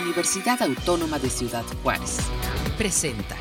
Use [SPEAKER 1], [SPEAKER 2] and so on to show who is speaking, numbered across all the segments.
[SPEAKER 1] Universidad Autónoma de Ciudad Juárez. Presenta.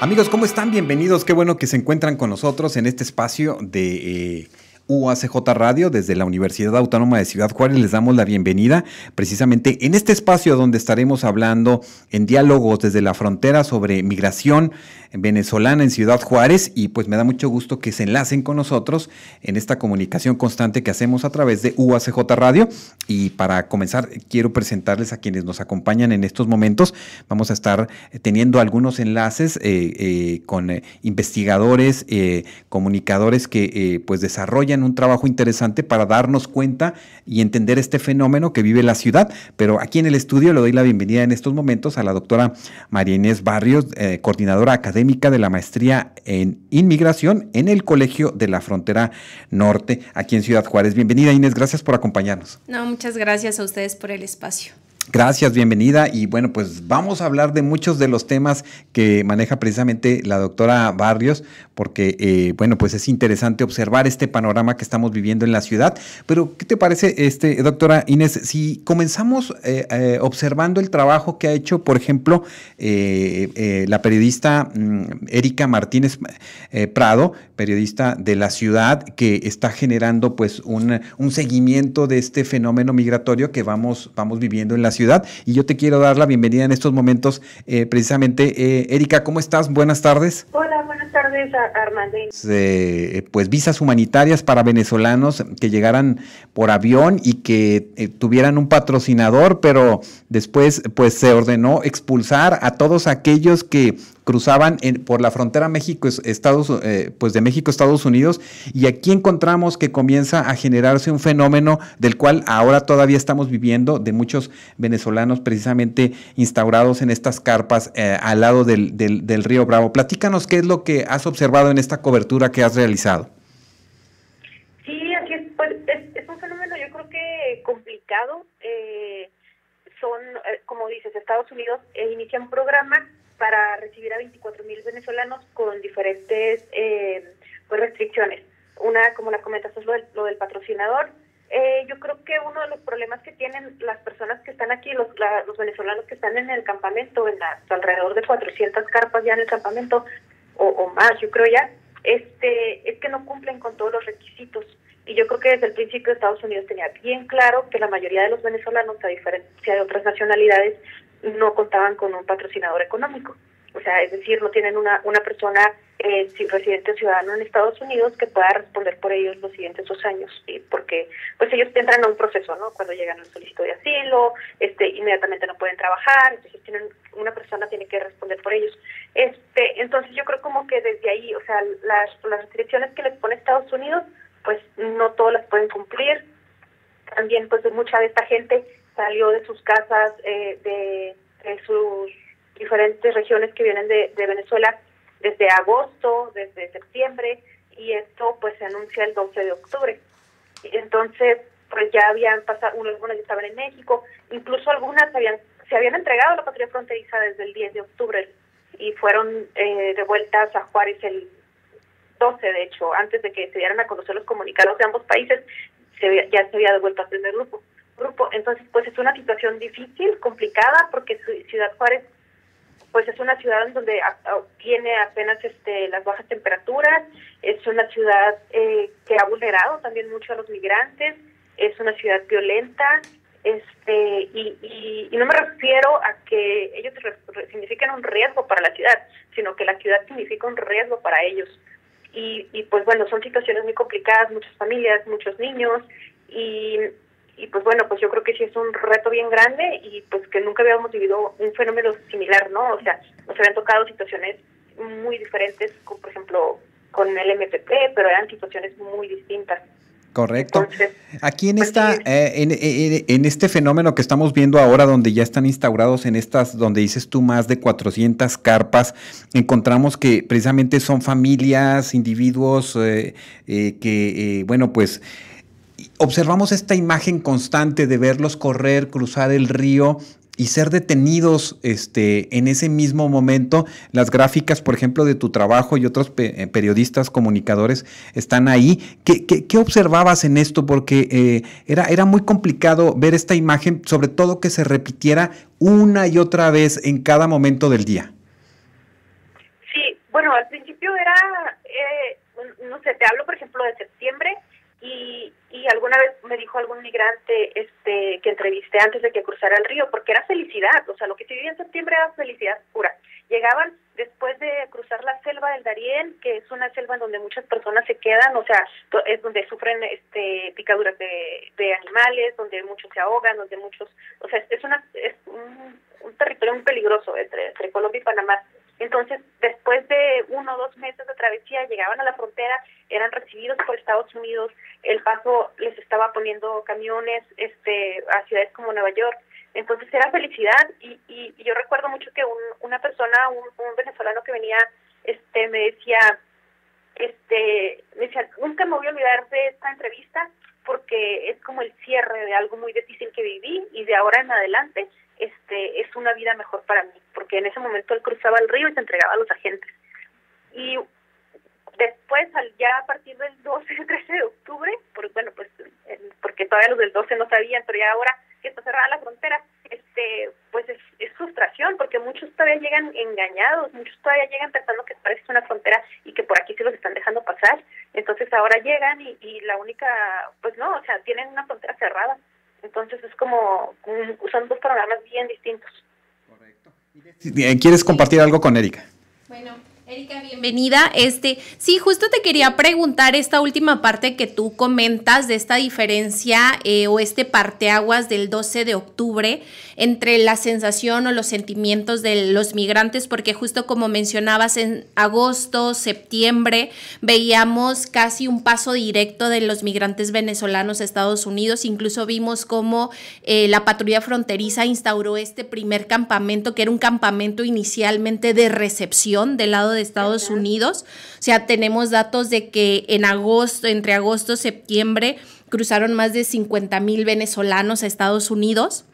[SPEAKER 2] Amigos, ¿cómo están? Bienvenidos. Qué bueno que se encuentran con nosotros en este espacio de... Eh, UACJ Radio desde la Universidad Autónoma de Ciudad Juárez. Les damos la bienvenida precisamente en este espacio donde estaremos hablando en diálogos desde la frontera sobre migración venezolana en Ciudad Juárez y pues me da mucho gusto que se enlacen con nosotros en esta comunicación constante que hacemos a través de UACJ Radio. Y para comenzar, quiero presentarles a quienes nos acompañan en estos momentos. Vamos a estar teniendo algunos enlaces eh, eh, con eh, investigadores, comunicadores que pues desarrollan un trabajo interesante para darnos cuenta y entender este fenómeno que vive la ciudad. Pero aquí en el estudio le doy la bienvenida en estos momentos a la doctora María Inés Barrios, eh, coordinadora académica de la maestría en inmigración en el Colegio de la Frontera Norte, aquí en Ciudad Juárez. Bienvenida Inés, gracias por acompañarnos.
[SPEAKER 3] No, muchas gracias a ustedes por el espacio.
[SPEAKER 2] Gracias, bienvenida. Y bueno, pues vamos a hablar de muchos de los temas que maneja precisamente la doctora Barrios, porque, eh, bueno, pues es interesante observar este panorama que estamos viviendo en la ciudad. Pero, ¿qué te parece, este, doctora Inés, si comenzamos eh, eh, observando el trabajo que ha hecho, por ejemplo, la periodista mm, Erika Martínez Prado, periodista de la ciudad, que está generando pues un, un seguimiento de este fenómeno migratorio que vamos, vamos viviendo en la ciudad. Y yo te quiero dar la bienvenida en estos momentos, eh, precisamente. Eh, Erika, ¿cómo estás? Buenas tardes.
[SPEAKER 4] Hola, buenas tardes,
[SPEAKER 2] Eh, pues visas humanitarias para venezolanos que llegaran por avión y que tuvieran un patrocinador, pero después pues se ordenó expulsar a todos aquellos que cruzaban por la frontera México, Estados, eh, pues de México, Estados Unidos, y aquí encontramos que comienza a generarse un fenómeno del cual ahora todavía estamos viviendo, de muchos venezolanos precisamente instaurados en estas carpas eh, al lado del, del, río Bravo. Platícanos qué es lo que has observado en esta cobertura que has realizado.
[SPEAKER 4] Sí, aquí es, pues, es, un fenómeno yo creo que complicado. Eh, son, como dices, Estados Unidos inicia un programa para recibir a 24 mil venezolanos con diferentes eh, pues restricciones. Una, como la comentas, es lo del, patrocinador. Eh, yo creo que uno de los problemas que tienen las personas que están aquí, los, los venezolanos que están en el campamento, en alrededor de 400 carpas ya en el campamento, o, más, yo creo ya, este, es que no cumplen con todos los requisitos. Y yo creo que desde el principio Estados Unidos tenía bien claro que la mayoría de los venezolanos, a diferencia de otras nacionalidades, no contaban con un patrocinador económico. O sea, es decir, no tienen una, una persona eh, residente ciudadano en Estados Unidos que pueda responder por ellos los siguientes dos años, porque pues ellos entran a un proceso, ¿no? Cuando llegan al solicito de asilo, este, inmediatamente no pueden trabajar, entonces tienen una persona tiene que responder por ellos. Este, entonces yo creo como que desde ahí, o sea, las, las restricciones que les pone Estados Unidos, pues no todas las pueden cumplir. También pues mucha de esta gente salió de sus casas, eh, de, sus diferentes regiones que vienen de, Venezuela desde agosto, desde septiembre, y esto pues se anuncia el 12 de octubre. Entonces, pues ya habían pasado, algunas ya estaban en México, incluso algunas habían se habían entregado a la patria fronteriza desde el 10 de octubre y fueron eh, devueltas a Juárez el 12, de hecho, antes de que se dieran a conocer los comunicados de ambos países, se, ya se había devuelto al primer grupo grupo. Entonces, pues es una situación difícil, complicada, porque Ciudad Juárez, pues es una ciudad en donde tiene apenas este, las bajas temperaturas, es una ciudad eh, que ha vulnerado también mucho a los migrantes, es una ciudad violenta, este y, y, no me refiero a que ellos signifiquen un riesgo para la ciudad, sino que la ciudad significa un riesgo para ellos. Y, y pues bueno, son situaciones muy complicadas, muchas familias, muchos niños, y y pues bueno, pues yo creo que sí es un reto bien grande y pues que nunca habíamos vivido un fenómeno similar, ¿no? O sea, nos habían tocado situaciones muy diferentes, como por ejemplo con el MPP, pero eran situaciones muy distintas.
[SPEAKER 2] Correcto. Aquí en pues esta, eh, en, en, este fenómeno que estamos viendo ahora, donde ya están instaurados en estas, donde dices tú más de 400 carpas, encontramos que precisamente son familias, individuos eh, eh, que, bueno, pues observamos esta imagen constante de verlos correr, cruzar el río y ser detenidos este, en ese mismo momento. Las gráficas, por ejemplo, de tu trabajo y otros eh, periodistas, comunicadores están ahí. ¿Qué, qué, observabas en esto? Porque eh, era, era muy complicado ver esta imagen, sobre todo que se repitiera una y otra vez en cada momento del día.
[SPEAKER 4] Sí, bueno, al principio era, eh, no sé, te hablo por ejemplo de septiembre y, y alguna vez me dijo algún migrante este que entrevisté antes de que cruzara el río, porque era felicidad, o sea, lo que se vivía en septiembre era felicidad pura. Llegaban después de cruzar la selva del Darién, que es una selva en donde muchas personas se quedan, o sea, es donde sufren este picaduras de, de animales, donde muchos se ahogan, donde muchos, o sea, es una es un, un territorio muy peligroso entre, entre Colombia y Panamá. Entonces, después de uno o dos meses de travesía, llegaban a la frontera, eran recibidos por Estados Unidos, el paso les estaba poniendo camiones este, a ciudades como Nueva York. Entonces era felicidad y, y, yo recuerdo mucho que una persona, un, venezolano que venía, este, me decía, este, me decía, nunca me voy a olvidar de esta entrevista porque es como el cierre de algo muy difícil que viví y de ahora en adelante este es una vida mejor para mí, porque en ese momento él cruzaba el río y se entregaba a los agentes. Y después, ya a partir del 12, 13 de octubre, por, bueno, pues porque todavía los del 12 no sabían, pero ya ahora que está cerrada la frontera, este pues es, frustración, porque muchos todavía llegan engañados, muchos todavía llegan pensando que parece una frontera y que por aquí sí los están dejando pasar. Entonces ahora llegan y, y la única, pues no, o sea, tienen una frontera cerrada. Entonces es como, son dos programas bien distintos.
[SPEAKER 2] Correcto. ¿Quieres compartir algo con Erika?
[SPEAKER 3] Bueno, Erika, bienvenida. Este, sí, justo te quería preguntar esta última parte que tú comentas de esta diferencia eh, o este parteaguas del 12 de octubre entre la sensación o los sentimientos de los migrantes, porque justo como mencionabas en agosto, septiembre, veíamos casi un paso directo de los migrantes venezolanos a Estados Unidos. Incluso vimos cómo eh, la patrulla fronteriza instauró este primer campamento, que era un campamento inicialmente de recepción del lado de Estados Unidos. O sea, tenemos datos de que en agosto, entre agosto y septiembre, cruzaron más de 50 mil venezolanos a Estados Unidos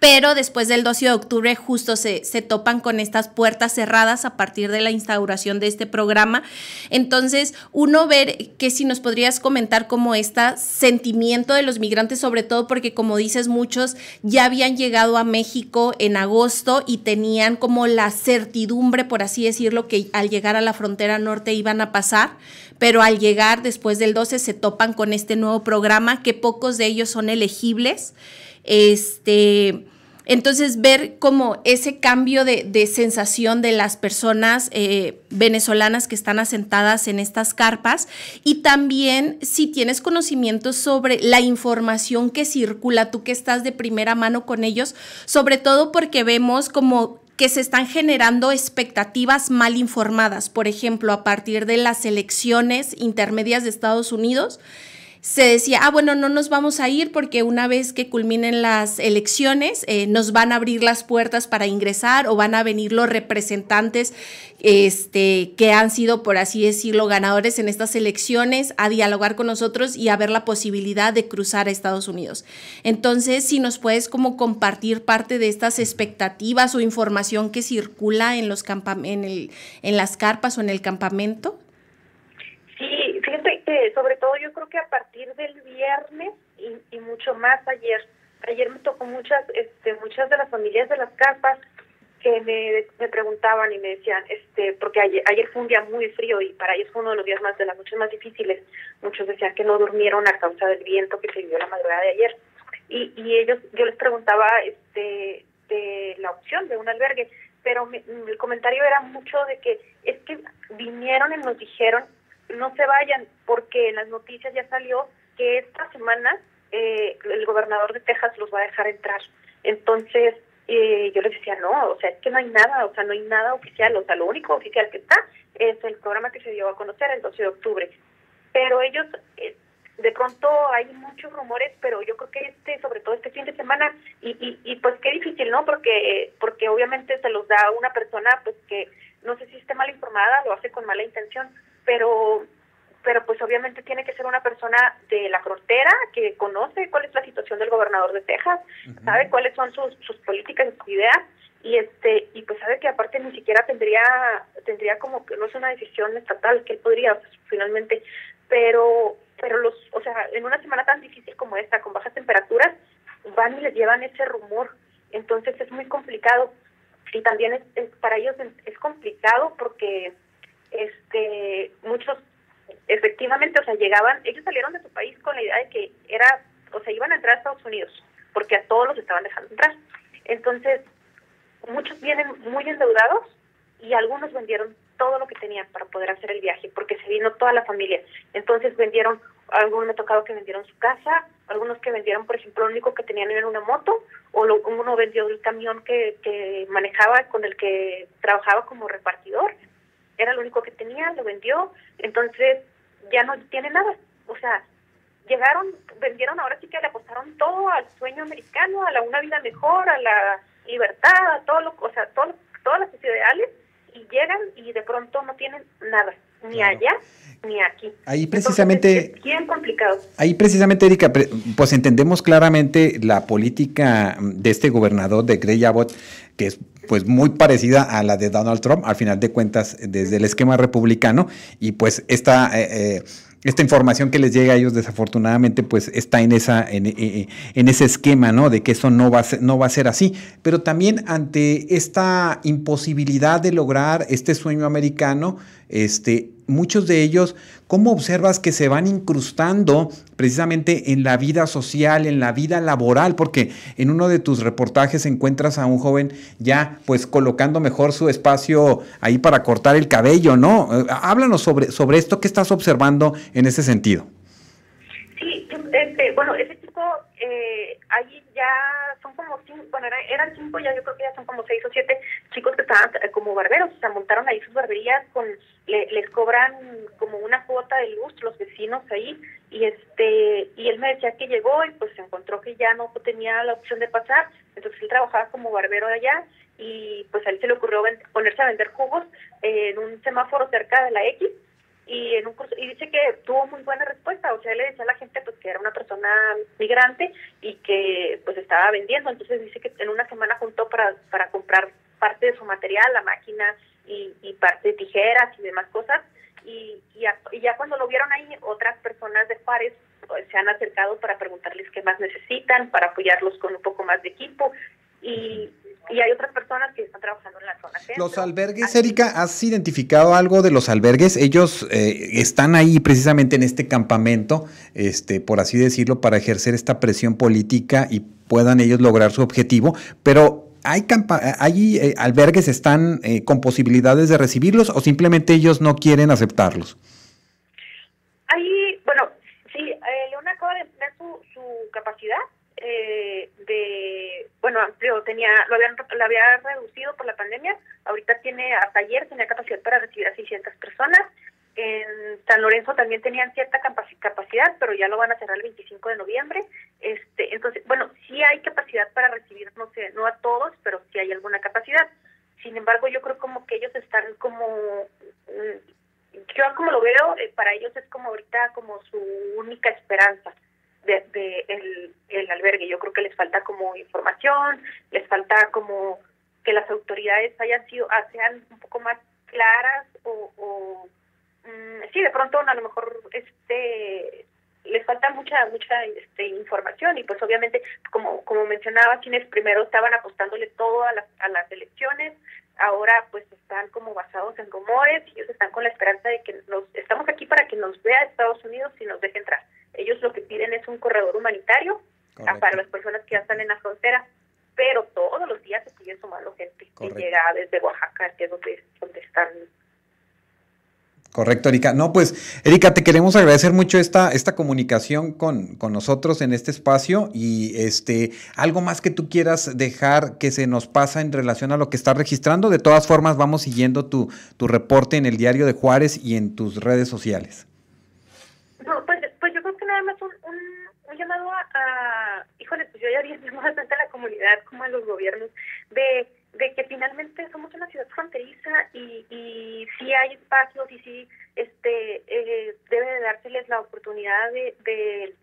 [SPEAKER 3] pero después del 12 de octubre justo se, se, topan con estas puertas cerradas a partir de la instauración de este programa. Entonces, uno ver que si nos podrías comentar como este sentimiento de los migrantes, sobre todo porque como dices, muchos ya habían llegado a México en agosto y tenían como la certidumbre, por así decirlo, que al llegar a la frontera norte iban a pasar, pero al llegar después del 12 se topan con este nuevo programa, que pocos de ellos son elegibles. Este, entonces, ver como ese cambio de, sensación de las personas eh, venezolanas que están asentadas en estas carpas y también si tienes conocimiento sobre la información que circula, tú que estás de primera mano con ellos, sobre todo porque vemos como que se están generando expectativas mal informadas, por ejemplo, a partir de las elecciones intermedias de Estados Unidos se decía, ah, bueno, no nos vamos a ir porque una vez que culminen las elecciones eh, nos van a abrir las puertas para ingresar o van a venir los representantes este, que han sido, por así decirlo, ganadores en estas elecciones a dialogar con nosotros y a ver la posibilidad de cruzar a Estados Unidos. Entonces, si nos puedes como compartir parte de estas expectativas o información que circula en, los en, el, en las carpas o en el campamento.
[SPEAKER 4] Sobre todo yo creo que a partir del viernes y, mucho más ayer, ayer me tocó muchas, este, muchas de las familias de las carpas que me, preguntaban y me decían, este, porque ayer, ayer fue un día muy frío y para ellos fue uno de los días más de las noches más difíciles. Muchos decían que no durmieron a causa del viento que se vivió la madrugada de ayer. Y, y ellos, yo les preguntaba, este, de la opción de un albergue, pero el comentario era mucho de que es que vinieron y nos dijeron no se vayan, porque en las noticias ya salió que esta semana eh, el gobernador de Texas los va a dejar entrar. Entonces, eh, yo les decía, no, o sea, es que no hay nada, o sea, no hay nada oficial, o sea, lo único oficial que está es el programa que se dio a conocer el 12 de octubre. Pero ellos, eh, de pronto hay muchos rumores, pero yo creo que este, sobre todo este fin de semana, y, y, y pues qué difícil, ¿no? Porque, porque obviamente se los da una persona, pues que no sé si esté mal informada, lo hace con mala intención, pero pero pues obviamente tiene que ser una persona de la frontera que conoce cuál es la situación del gobernador de Texas, sabe cuáles son sus, sus políticas y sus ideas y este y pues sabe que aparte ni siquiera tendría tendría como que no es una decisión estatal que él podría pues, finalmente pero pero los o sea en una semana tan difícil como esta con bajas temperaturas van y les llevan ese rumor. Entonces es muy complicado. Y también es, para ellos es, complicado porque este muchos efectivamente o sea llegaban ellos salieron de su país con la idea de que era o sea iban a entrar a Estados Unidos porque a todos los estaban dejando entrar entonces muchos vienen muy endeudados y algunos vendieron todo lo que tenían para poder hacer el viaje, porque se vino toda la familia. Entonces vendieron, algunos me ha tocado que vendieron su casa, algunos que vendieron, por ejemplo, lo único que tenían era una moto, o uno vendió el camión que, que manejaba, con el que trabajaba como repartidor, era lo único que tenía, lo vendió, entonces ya no tiene nada. O sea, llegaron, vendieron, ahora sí que le apostaron todo al sueño americano, a la una vida mejor, a la libertad, a todo lo, o sea, todo, todas las ideales y llegan y de pronto no tienen nada, ni allá ni aquí.
[SPEAKER 2] Ahí precisamente...
[SPEAKER 4] es bien complicado.
[SPEAKER 2] Ahí precisamente, Erika, pues entendemos claramente la política de este gobernador de Grey Abbott, que es pues muy parecida a la de Donald Trump, al final de cuentas, desde el esquema republicano, y pues esta... Eh, eh, esta información que les llega a ellos desafortunadamente pues está en esa en, eh, en, ese esquema no de que eso no va no va a ser así. Pero también ante esta imposibilidad de lograr este sueño americano este muchos de ellos, ¿cómo observas que se van incrustando precisamente en la vida social, en la vida laboral? Porque en uno de tus reportajes encuentras a un joven ya pues colocando mejor su espacio ahí para cortar el cabello, ¿no? Eh, háblanos sobre, sobre esto, ¿qué estás observando en ese sentido?
[SPEAKER 4] Sí, este, bueno, ese chico eh, ahí ya cinco, bueno, eran cinco, ya yo creo que ya son como seis o siete chicos que estaban eh, como barberos, o sea, montaron ahí sus barberías, con les cobran como una cuota de luz los vecinos ahí, y este y él me decía que llegó y pues se encontró que ya no tenía la opción de pasar, entonces él trabajaba como barbero allá y pues a él se le ocurrió ponerse a vender jugos en un semáforo cerca de la X y en un curso, y dice que tuvo muy buena respuesta, o sea, él le decía a la gente pues que era una persona migrante y que pues estaba vendiendo, entonces dice que en una semana juntó para, para comprar parte de su material, la máquina y, y parte de tijeras y demás cosas, y, y, ya, cuando lo vieron ahí, otras personas de Juárez pues, se han acercado para preguntarles qué más necesitan, para apoyarlos con un poco más de equipo, y, y hay otras personas que están trabajando en la zona.
[SPEAKER 2] Los albergues, Erika, ¿has identificado algo de los albergues? Ellos eh, están ahí precisamente en este campamento, este, por así decirlo, para ejercer esta presión política y puedan ellos lograr su objetivo, pero ¿hay, hay eh, albergues están eh, con posibilidades de recibirlos o simplemente ellos no quieren aceptarlos?
[SPEAKER 4] Ahí, bueno, sí, León acaba de tener su, su capacidad eh, de, bueno, amplio, tenía, lo, habían, lo había reducido por la pandemia, ahorita tiene, hasta ayer tenía capacidad para recibir a 600 personas, en San Lorenzo también tenían cierta capacidad, pero ya lo van a cerrar el 25 de noviembre. Este, entonces, bueno, sí hay capacidad para recibir, no sé, no a todos, pero sí hay alguna capacidad. Sin embargo, yo creo como que ellos están como, mm, yo como lo veo, eh, para ellos es como ahorita como su única esperanza de, el, el, albergue. Yo creo que les falta como información, les falta como que las autoridades hayan sido, ah, sean un poco más claras o, o mm, sí, de pronto a lo mejor este les falta mucha mucha este, información y pues obviamente como como mencionaba quienes primero estaban apostándole todo a las, a las elecciones ahora pues están como basados en rumores y ellos están con la esperanza de que nos estamos aquí para que nos vea Estados Unidos y nos deje entrar ellos lo que piden es un corredor humanitario para las personas que ya están en la frontera, pero todos los días se siguen sumando gente que llega desde Oaxaca, que es donde, donde están
[SPEAKER 2] Correcto, Erika. No, pues, Erika, te queremos agradecer mucho esta, esta comunicación con, con, nosotros en este espacio y este, algo más que tú quieras dejar que se nos pasa en relación a lo que estás registrando. De todas formas, vamos siguiendo tu, tu reporte en el diario de Juárez y en tus redes sociales.
[SPEAKER 4] No, pues nada más un, un, llamado a, híjole, pues yo ya vi bastante a la comunidad como a los gobiernos, de, de que finalmente somos una ciudad fronteriza y, y sí hay espacios y sí este eh, debe de necesidad de,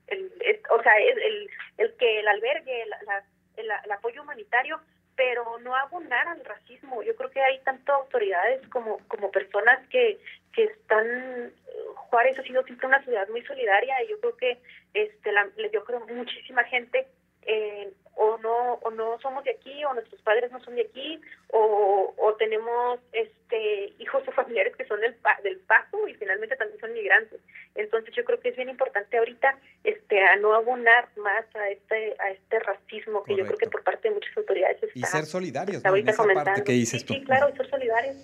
[SPEAKER 4] o sea, el, el, que el albergue, el, el apoyo humanitario pero no abonar al racismo. Yo creo que hay tanto autoridades como, como personas que, que están, Juárez ha sido siempre una ciudad muy solidaria y yo creo que este la, yo creo muchísima gente eh, o no o no somos de aquí o nuestros padres no son de aquí o, o tenemos este hijos o familiares que son del, del paso y finalmente también son migrantes entonces yo creo que es bien importante ahorita este a no abonar más a este a este racismo que yo creo que por parte de muchas autoridades está,
[SPEAKER 2] y ser solidarios
[SPEAKER 4] ahorita esa
[SPEAKER 2] parte que dices
[SPEAKER 4] sí, claro y ser solidarios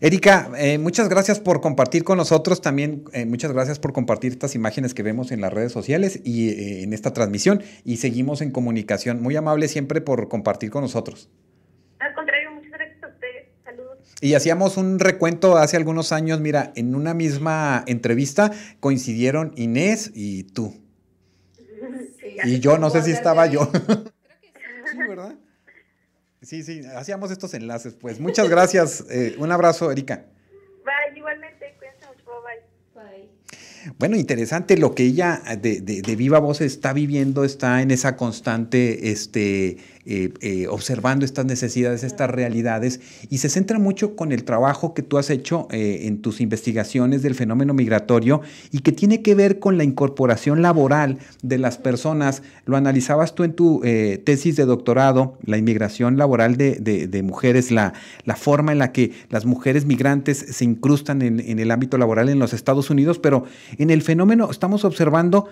[SPEAKER 2] Erika, eh, muchas gracias por compartir con nosotros también, eh, muchas gracias por compartir estas imágenes que vemos en las redes sociales y eh, en esta transmisión y seguimos en comunicación. Muy amable siempre por compartir con nosotros.
[SPEAKER 4] Al contrario, muchas gracias a ustedes. Saludos.
[SPEAKER 2] Y hacíamos un recuento hace algunos años, mira, en una misma entrevista coincidieron Inés y tú. y yo no sé si estaba yo. Creo que sí, ¿verdad? Sí, sí, hacíamos estos enlaces. Pues muchas gracias. Eh, un abrazo, Erika.
[SPEAKER 4] Bye, igualmente. Cuídense mucho. Bye. Bye.
[SPEAKER 2] Bueno, interesante lo que ella de, de, de, viva voz está viviendo, está en esa constante este, eh, eh, observando estas necesidades, estas realidades, y se centra mucho con el trabajo que tú has hecho eh, en tus investigaciones del fenómeno migratorio y que tiene que ver con la incorporación laboral de las personas. Lo analizabas tú en tu tesis de doctorado, la inmigración laboral de, mujeres, la, forma en la que las mujeres migrantes se incrustan en el ámbito laboral en los Estados Unidos, pero en el fenómeno estamos observando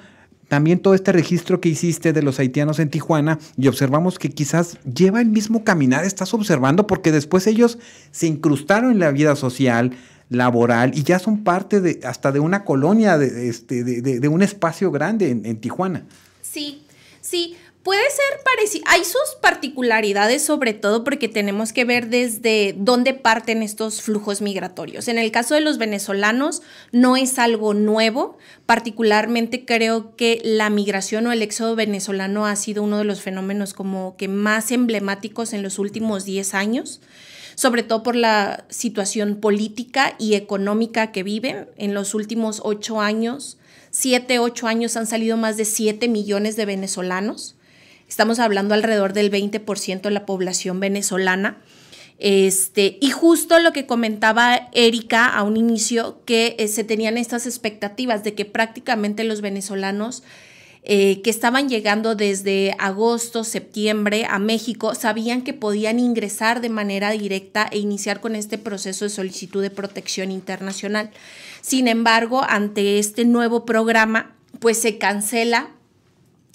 [SPEAKER 2] también todo este registro que hiciste de los haitianos en Tijuana y observamos que quizás lleva el mismo caminar, estás observando, porque después ellos se incrustaron en la vida social, laboral y ya son parte de hasta de una colonia, de, este, de, un espacio grande en, en Tijuana.
[SPEAKER 3] Sí, sí, Puede ser parecido, hay sus particularidades sobre todo porque tenemos que ver desde dónde parten estos flujos migratorios. En el caso de los venezolanos no es algo nuevo, particularmente creo que la migración o el éxodo venezolano ha sido uno de los fenómenos como que más emblemáticos en los últimos 10 años sobre todo por la situación política y económica que viven. En los últimos ocho años, siete, ocho años han salido más de 7 millones de venezolanos. Estamos hablando alrededor del 20% de la población venezolana. Este, y justo lo que comentaba Erika a un inicio, que eh, se tenían estas expectativas de que prácticamente los venezolanos eh, que estaban llegando desde agosto, septiembre a México, sabían que podían ingresar de manera directa e iniciar con este proceso de solicitud de protección internacional. Sin embargo, ante este nuevo programa, pues se cancela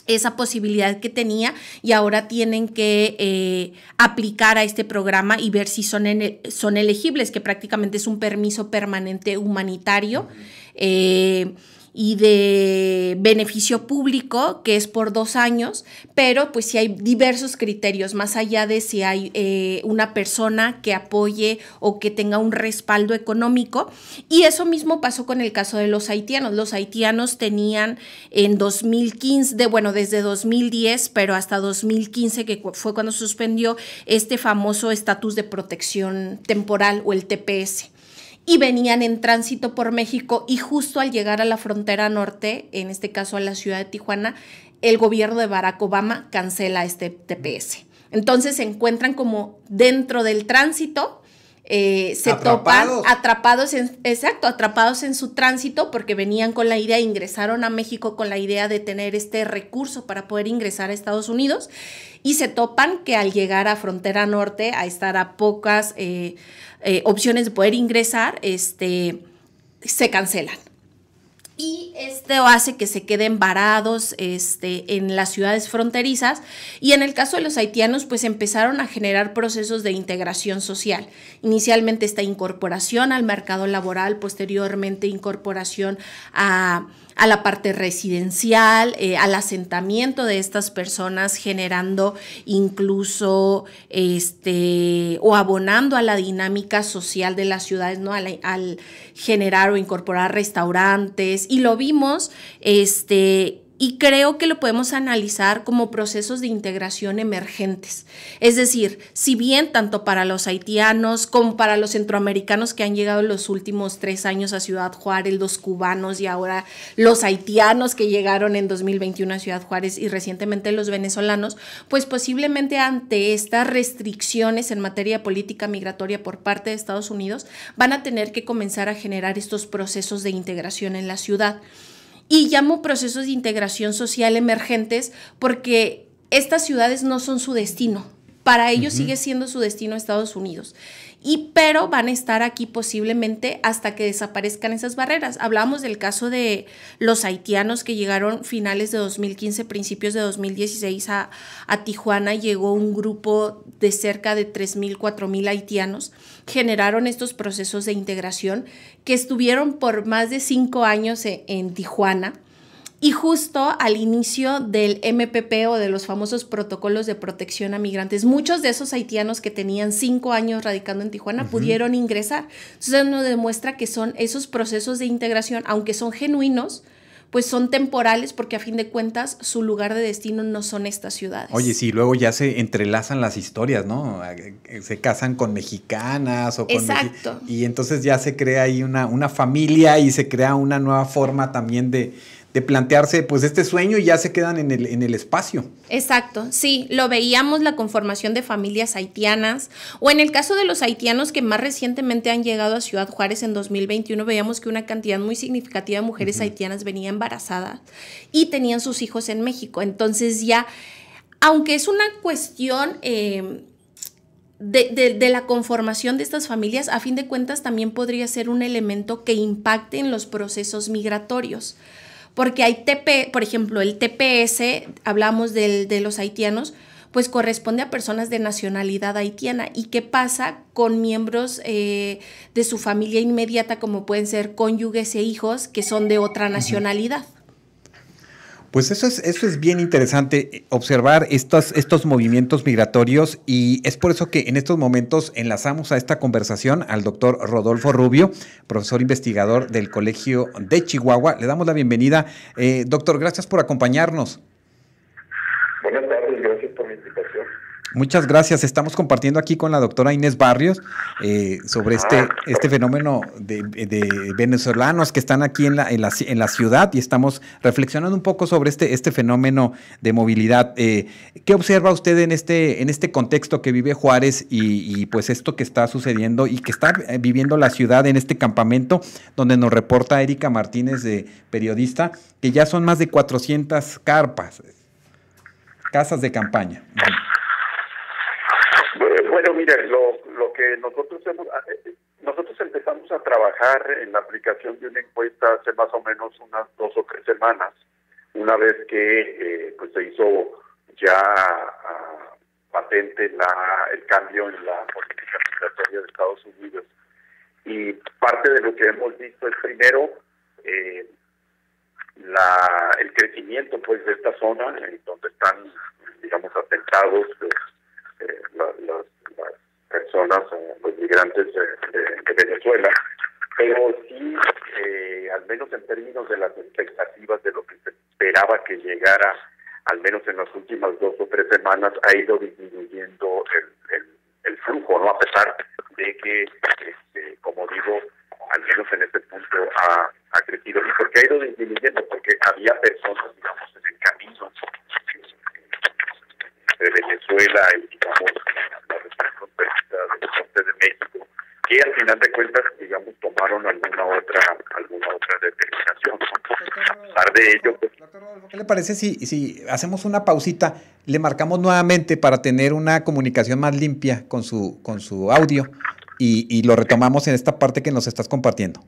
[SPEAKER 3] esa posibilidad que tenía y ahora tienen que eh, aplicar a este programa y ver si son, son elegibles, que prácticamente es un permiso permanente humanitario. Eh, y de beneficio público, que es por dos años, pero pues si hay diversos criterios, más allá de si hay eh, una persona que apoye o que tenga un respaldo económico. Y eso mismo pasó con el caso de los haitianos. Los haitianos tenían en 2015, de, bueno, desde 2010, pero hasta 2015, que fue cuando suspendió este famoso estatus de protección temporal o el TPS y venían en tránsito por México y justo al llegar a la frontera norte, en este caso a la ciudad de Tijuana, el gobierno de Barack Obama cancela este TPS. Entonces se encuentran como dentro del tránsito, eh, se topan atrapados en, exacto, atrapados en su tránsito porque venían con la idea, ingresaron a México con la idea de tener este recurso para poder ingresar a Estados Unidos y se topan que al llegar a frontera norte, a estar a pocas... Eh, eh, opciones de poder ingresar, este, se cancelan. Y esto hace que se queden varados este, en las ciudades fronterizas. Y en el caso de los haitianos, pues empezaron a generar procesos de integración social. Inicialmente esta incorporación al mercado laboral, posteriormente incorporación a a la parte residencial, eh, al asentamiento de estas personas, generando incluso este o abonando a la dinámica social de las ciudades, ¿no? Al, al generar o incorporar restaurantes. Y lo vimos, este y creo que lo podemos analizar como procesos de integración emergentes. Es decir, si bien tanto para los haitianos como para los centroamericanos que han llegado en los últimos tres años a Ciudad Juárez, los cubanos y ahora los haitianos que llegaron en 2021 a Ciudad Juárez y recientemente los venezolanos, pues posiblemente ante estas restricciones en materia política migratoria por parte de Estados Unidos van a tener que comenzar a generar estos procesos de integración en la ciudad. Y llamo procesos de integración social emergentes porque estas ciudades no son su destino. Para ellos sigue siendo su destino Estados Unidos y pero van a estar aquí posiblemente hasta que desaparezcan esas barreras. Hablamos del caso de los haitianos que llegaron finales de 2015, principios de 2016 a, a Tijuana, llegó un grupo de cerca de 3.000, 4.000 haitianos, generaron estos procesos de integración que estuvieron por más de cinco años en, en Tijuana y justo al inicio del MPP o de los famosos protocolos de protección a migrantes, muchos de esos haitianos que tenían cinco años radicando en Tijuana pudieron ingresar. Entonces nos demuestra que son esos procesos de integración, aunque son genuinos, pues son temporales porque a fin de cuentas su lugar de destino no son estas ciudades.
[SPEAKER 2] Oye, sí, luego ya se entrelazan las historias, ¿no? Eh, se casan con mexicanas o con...
[SPEAKER 3] Exacto.
[SPEAKER 2] y entonces ya se crea ahí una, una familia y se crea una nueva forma también de de plantearse pues este sueño y ya se quedan en el, en el espacio.
[SPEAKER 3] Exacto, sí, lo veíamos la conformación de familias haitianas o en el caso de los haitianos que más recientemente han llegado a Ciudad Juárez en 2021, veíamos que una cantidad muy significativa de mujeres haitianas venía embarazadas y tenían sus hijos en México. Entonces ya, aunque es una cuestión... Eh, de, de, la conformación de estas familias, a fin de cuentas, también podría ser un elemento que impacte en los procesos migratorios porque hay TP, por ejemplo, el TPS, hablamos del, de los haitianos, pues corresponde a personas de nacionalidad haitiana. ¿Y qué pasa con miembros eh, de su familia inmediata, como pueden ser cónyuges e hijos, que son de otra nacionalidad?
[SPEAKER 2] Pues eso es, eso es bien interesante, eh, observar estos, estos movimientos migratorios y es por eso que en estos momentos enlazamos a esta conversación al doctor Rodolfo Rubio, profesor investigador del Colegio de Chihuahua. Le damos la bienvenida. Eh, doctor, gracias por acompañarnos.
[SPEAKER 5] Buenas tardes, gracias por la invitación.
[SPEAKER 2] Muchas gracias. Estamos compartiendo aquí con la doctora Inés Barrios eh, sobre este, este fenómeno de, venezolanos que están aquí en la, en la, ciudad y estamos reflexionando un poco sobre este, este fenómeno de movilidad. Eh, ¿Qué observa usted en este, en este contexto que vive Juárez y, pues esto que está sucediendo y que está viviendo la ciudad en este campamento donde nos reporta Erika Martínez, de periodista, que ya son más de 400 carpas, casas de campaña?
[SPEAKER 5] Lo, lo que nosotros hemos, eh, nosotros empezamos a trabajar en la aplicación de una encuesta hace más o menos unas dos o tres semanas, una vez que eh, pues se hizo ya ah, patente la, el cambio en la política migratoria de Estados Unidos. Y parte de lo que hemos visto es primero eh, la, el crecimiento pues de esta zona, donde están, digamos, atentados pues, eh, las personas, eh, los migrantes de, Venezuela, pero sí, eh, al menos en términos de las expectativas de lo que se esperaba que llegara, al menos en las últimas dos o tres semanas, ha ido disminuyendo el, el, flujo, ¿no? A pesar de que, este, como digo, al menos en este punto ha, ha crecido. ¿Y por qué ha ido disminuyendo? Porque había personas, digamos, en el camino de Venezuela y, digamos, de México, que al final de cuentas, digamos, tomaron alguna otra alguna otra determinación. A pesar de ello, pues,
[SPEAKER 2] ¿qué le parece si, si hacemos una pausita, le marcamos nuevamente para tener una comunicación más limpia con su, con su audio y, y lo retomamos en esta parte que nos estás compartiendo?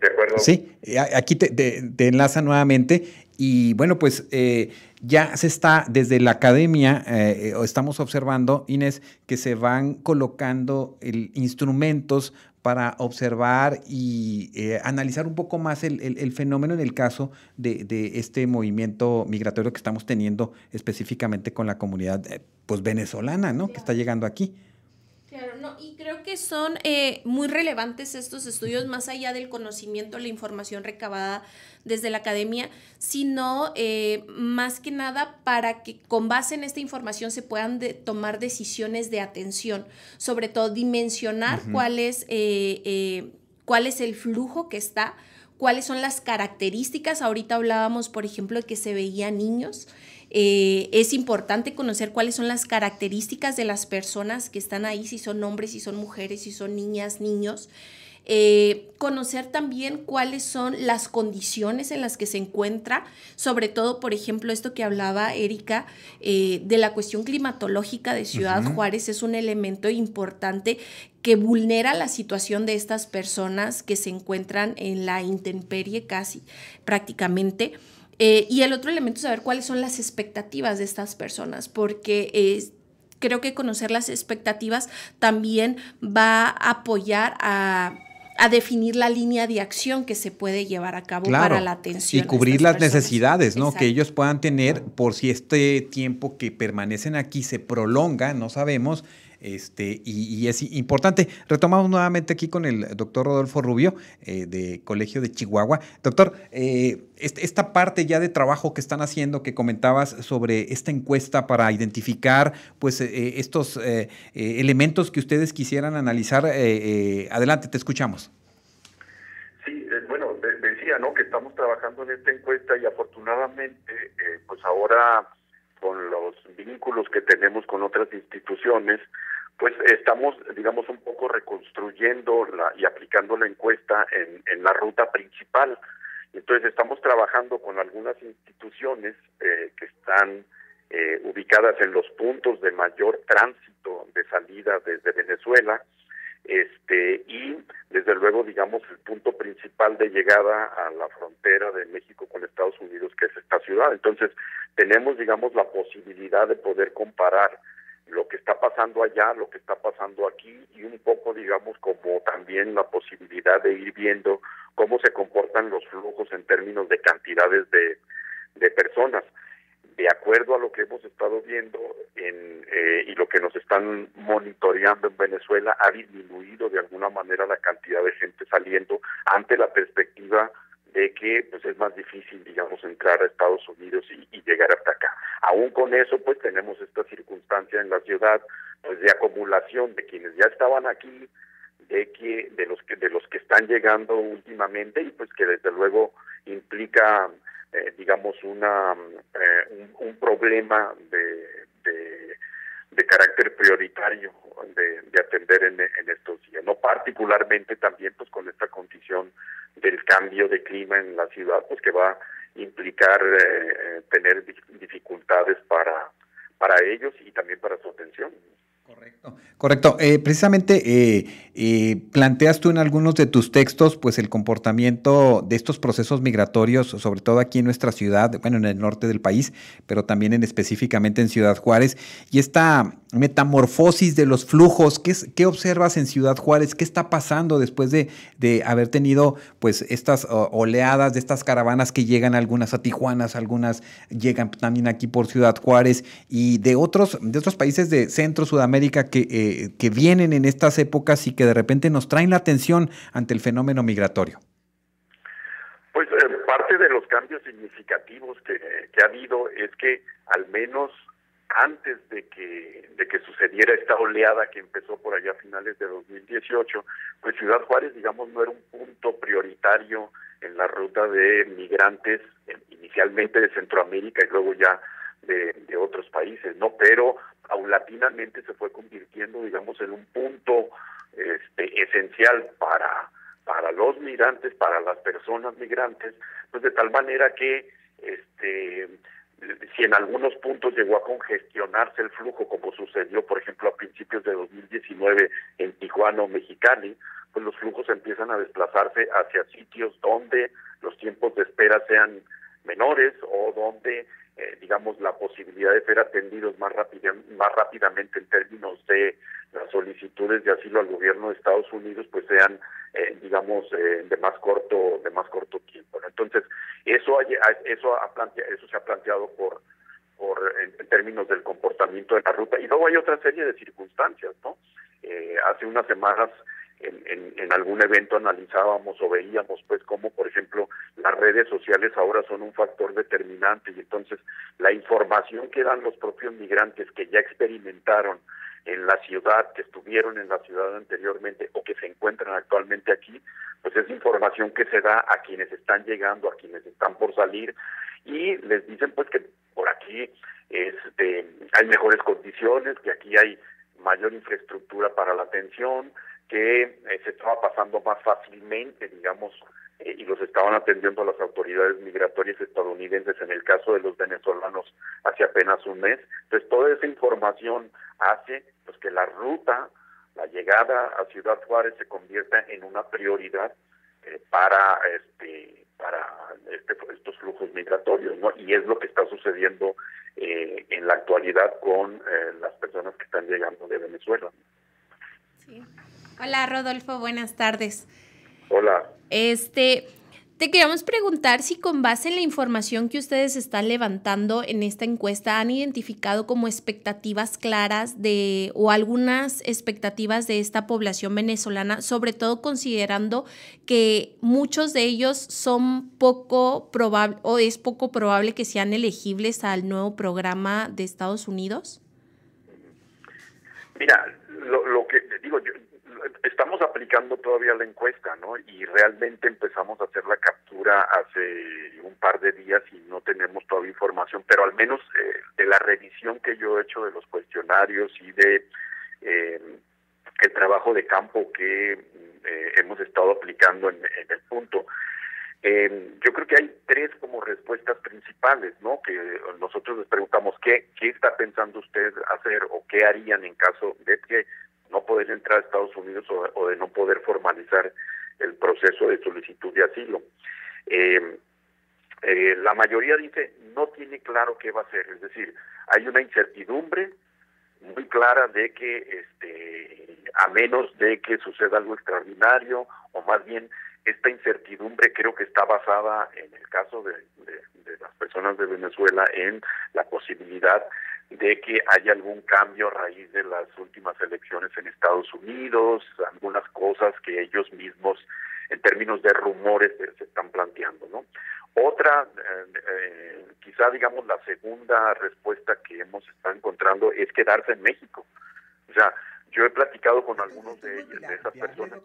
[SPEAKER 5] De acuerdo.
[SPEAKER 2] Sí, aquí te, te, enlaza nuevamente y bueno, pues eh, ya se está desde la academia, eh, estamos observando, Inés, que se van colocando el, instrumentos para observar y eh, analizar un poco más el, el, fenómeno en el caso de, de, este movimiento migratorio que estamos teniendo específicamente con la comunidad pues venezolana, ¿no? Que está llegando aquí.
[SPEAKER 3] Claro, no, y creo que son eh, muy relevantes estos estudios, más allá del conocimiento, la información recabada desde la academia, sino eh, más que nada para que con base en esta información se puedan tomar decisiones de atención, sobre todo dimensionar cuál, es, eh, cuál es el flujo que está, cuáles son las características. Ahorita hablábamos, por ejemplo, de que se veían niños. Eh, es importante conocer cuáles son las características de las personas que están ahí, si son hombres, si son mujeres, si son niñas, niños. Eh, conocer también cuáles son las condiciones en las que se encuentra, sobre todo, por ejemplo, esto que hablaba Erika eh, de la cuestión climatológica de Ciudad Juárez es un elemento importante que vulnera la situación de estas personas que se encuentran en la intemperie casi prácticamente. Eh, y el otro elemento es saber cuáles son las expectativas de estas personas, porque creo que conocer las expectativas también va a apoyar a definir la línea de acción que se puede llevar a cabo para la atención.
[SPEAKER 2] Y cubrir las necesidades, ¿no? Que ellos puedan tener por si este tiempo que permanecen aquí se prolonga, no sabemos, este, y, es importante. Retomamos nuevamente aquí con el doctor Rodolfo Rubio, eh, de Colegio de Chihuahua. Doctor, eh, esta parte ya de trabajo que están haciendo, que comentabas sobre esta encuesta para identificar pues, eh, estos elementos que ustedes quisieran analizar, adelante, te escuchamos.
[SPEAKER 5] Sí, bueno, decía, ¿no? Que estamos trabajando en esta encuesta y afortunadamente, pues ahora con los vínculos que tenemos con otras instituciones, pues estamos, digamos, un poco reconstruyendo la, y aplicando la encuesta en, la ruta principal. Entonces estamos trabajando con algunas instituciones eh, que están eh, ubicadas en los puntos de mayor tránsito de salida desde Venezuela, este y desde luego digamos el punto principal de llegada a la frontera de México con Estados Unidos que es esta ciudad entonces tenemos digamos la posibilidad de poder comparar lo que está pasando allá, lo que está pasando aquí y un poco, digamos, como también la posibilidad de ir viendo cómo se comportan los flujos en términos de cantidades de, de personas. De acuerdo a lo que hemos estado viendo en, eh, y lo que nos están monitoreando en Venezuela, ha disminuido de alguna manera la cantidad de gente saliendo ante la perspectiva de que pues es más difícil, digamos, entrar a Estados Unidos y. Aún con eso, pues tenemos esta circunstancia en la ciudad, pues de acumulación de quienes ya estaban aquí, de que de los que de los que están llegando últimamente y pues que desde luego implica, eh, digamos, una eh, un, problema de, de, carácter prioritario de, atender en, en estos días, no particularmente también pues con esta condición del cambio de clima en la ciudad, pues que va implicar eh, tener dificultades para, para ellos y también para su atención.
[SPEAKER 2] Correcto. Correcto. Eh, precisamente eh, eh, planteas tú en algunos de tus textos, pues el comportamiento de estos procesos migratorios, sobre todo aquí en nuestra ciudad, bueno, en el norte del país, pero también en específicamente en Ciudad Juárez, y esta metamorfosis de los flujos, ¿qué, observas en Ciudad Juárez? ¿Qué está pasando después de, de haber tenido, pues, estas oleadas de estas caravanas que llegan algunas a Tijuanas, algunas llegan también aquí por Ciudad Juárez y de otros, de otros países de Centro, Sudamérica que, eh, que vienen en estas épocas y que de repente nos traen la atención ante el fenómeno migratorio?
[SPEAKER 5] Pues eh, parte de los cambios significativos que, que, ha habido es que al menos antes de que de que sucediera esta oleada que empezó por allá a finales de 2018, pues Ciudad Juárez, digamos, no era un punto prioritario en la ruta de migrantes, inicialmente de Centroamérica y luego ya de, otros países, ¿no? Pero paulatinamente se fue convirtiendo, digamos, en un punto este, esencial para, para los migrantes, para las personas migrantes, pues de tal manera que este si en algunos puntos llegó a congestionarse el flujo, como sucedió, por ejemplo, a principios de 2019 en Tijuana o Mexicali, pues los flujos empiezan a desplazarse hacia sitios donde los tiempos de espera sean menores o donde eh, digamos, la posibilidad de ser atendidos más, rápida, más rápidamente en términos de las solicitudes de asilo al gobierno de Estados Unidos, pues sean, eh, digamos, eh, de más corto de más corto tiempo. Entonces, eso eso ha eso se ha planteado por por en, términos del comportamiento de la ruta y luego hay otra serie de circunstancias, ¿no? Eh, hace unas semanas en, en, algún evento analizábamos o veíamos pues cómo por ejemplo las redes sociales ahora son un factor determinante y entonces la información que dan los propios migrantes que ya experimentaron en la ciudad, que estuvieron en la ciudad anteriormente o que se encuentran actualmente aquí, pues es información que se da a quienes están llegando, a quienes están por salir y les dicen pues que por aquí este, hay mejores condiciones, que aquí hay mayor infraestructura para la atención, que eh, se estaba pasando más fácilmente, digamos, eh, y los estaban atendiendo las autoridades migratorias estadounidenses en el caso de los venezolanos hace apenas un mes. Entonces, toda esa información hace pues que la ruta, la llegada a Ciudad Juárez se convierta en una prioridad eh, para este para este, estos flujos migratorios, ¿no? Y es lo que está sucediendo eh, en la actualidad con las personas que están llegando de Venezuela.
[SPEAKER 3] Sí. Hola Rodolfo, buenas tardes.
[SPEAKER 5] Hola.
[SPEAKER 3] Este, te queríamos preguntar si con base en la información que ustedes están levantando en esta encuesta han identificado como expectativas claras de o algunas expectativas de esta población venezolana, sobre todo considerando que muchos de ellos son poco probable o es poco probable que sean elegibles al nuevo programa de Estados Unidos.
[SPEAKER 5] Mira, lo, lo que digo yo estamos aplicando todavía la encuesta, ¿no? Y realmente empezamos a hacer la captura hace un par de días y no tenemos toda información, pero al menos eh, de la revisión que yo he hecho de los cuestionarios y de eh, el trabajo de campo que eh, hemos estado aplicando en, el punto. yo creo que hay tres como respuestas principales, ¿no? Que nosotros les preguntamos qué qué está pensando usted hacer o qué harían en caso de que no poder entrar a Estados Unidos o, de no poder formalizar el proceso de solicitud de asilo. Eh, eh, la mayoría dice no tiene claro qué va a hacer, es decir, hay una incertidumbre muy clara de que este a menos de que suceda algo extraordinario o más bien esta incertidumbre creo que está basada en el caso de las personas de Venezuela en la posibilidad de que haya algún cambio a raíz de las últimas elecciones en Estados Unidos, algunas cosas que ellos mismos en términos de rumores se están planteando, ¿no? Otra, eh, eh, quizá digamos la segunda respuesta que hemos estado encontrando es quedarse en México. O sea, yo he platicado con algunos de, ellos, de esas personas.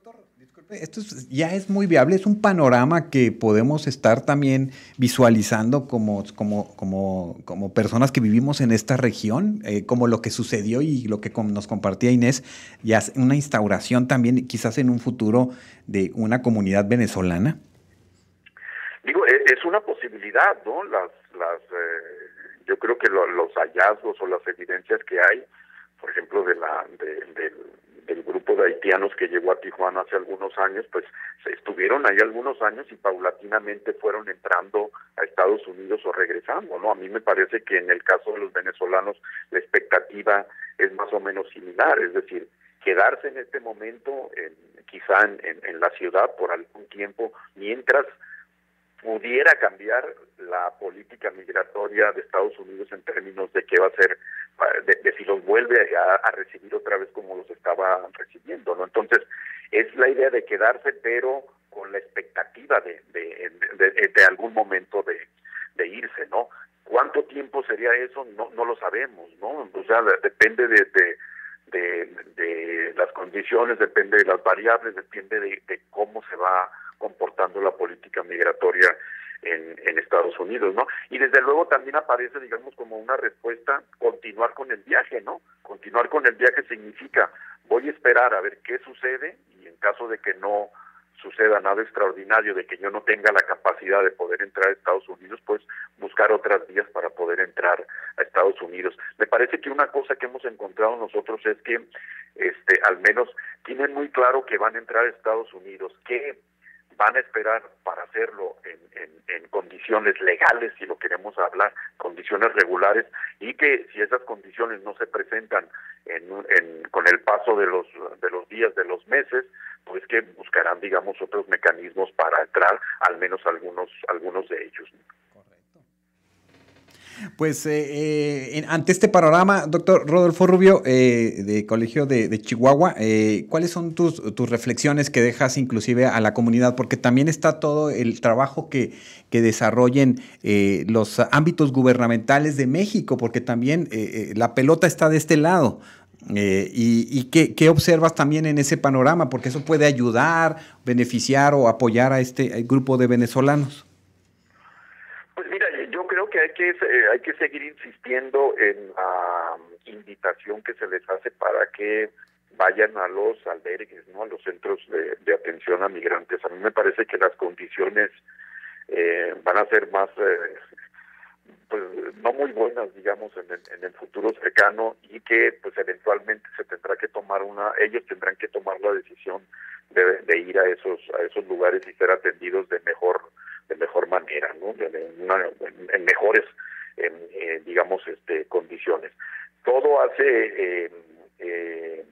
[SPEAKER 2] esto ya es muy viable, es un panorama que podemos estar también visualizando como, como, como, como personas que vivimos en esta región, eh, como lo que sucedió y lo que nos compartía Inés, ya una instauración también quizás en un futuro de una comunidad venezolana.
[SPEAKER 5] Digo, e, es una posibilidad, ¿no? Las, las, eh, yo creo que los hallazgos o las evidencias que hay por ejemplo, de la, del grupo de haitianos que llegó a Tijuana hace algunos años, pues se estuvieron ahí algunos años y paulatinamente fueron entrando a Estados Unidos o regresando, ¿no? A mí me parece que en el caso de los venezolanos la expectativa es más o menos similar, es decir, quedarse en este momento en, quizá en, en la ciudad por algún tiempo mientras pudiera cambiar la política migratoria de Estados Unidos en términos de qué va a ser, de, si los vuelve a, recibir otra vez como los estaba recibiendo, ¿no? Entonces, es la idea de quedarse, pero con la expectativa de, de, algún momento de, de irse, ¿no? ¿Cuánto tiempo sería eso? No, no lo sabemos, ¿no? O sea, depende de, de, de, las condiciones, depende de las variables, depende de, cómo se va comportando la política migratoria en, Estados Unidos, ¿no? Y desde luego también aparece, digamos, como una respuesta continuar con el viaje, ¿no? Continuar con el viaje significa voy a esperar a ver qué sucede y en caso de que no suceda nada extraordinario, de que yo no tenga la capacidad de poder entrar a Estados Unidos, pues buscar otras vías para poder entrar a Estados Unidos. Me parece que una cosa que hemos encontrado nosotros es que, este, al menos tienen muy claro que van a entrar a Estados Unidos, que van a esperar para hacerlo en, en, condiciones legales, si lo queremos hablar, condiciones regulares, y que si esas condiciones no se presentan en, con el paso de los, de los días, de los meses, pues que buscarán, digamos, otros mecanismos para entrar, al menos algunos, algunos de ellos.
[SPEAKER 2] Pues eh, eh, ante este panorama, doctor Rodolfo Rubio, eh, de Colegio de, Chihuahua, ¿cuáles son tus, reflexiones que dejas inclusive a la comunidad? Porque también está todo el trabajo que, que desarrollen los ámbitos gubernamentales de México, porque también la pelota está de este lado. ¿Y, qué, qué, observas también en ese panorama? Porque eso puede ayudar, beneficiar o apoyar a este grupo de venezolanos
[SPEAKER 5] que hay que eh, hay que seguir insistiendo en la invitación que se les hace para que vayan a los albergues, no a los centros de, atención a migrantes. A mí me parece que las condiciones eh, van a ser más eh, pues no muy buenas digamos en el, en el futuro cercano y que pues eventualmente se tendrá que tomar una ellos tendrán que tomar la decisión de, de ir a esos a esos lugares y ser atendidos de mejor de mejor manera, ¿no? en, mejores, eh, digamos, este, condiciones. Todo hace eh, eh,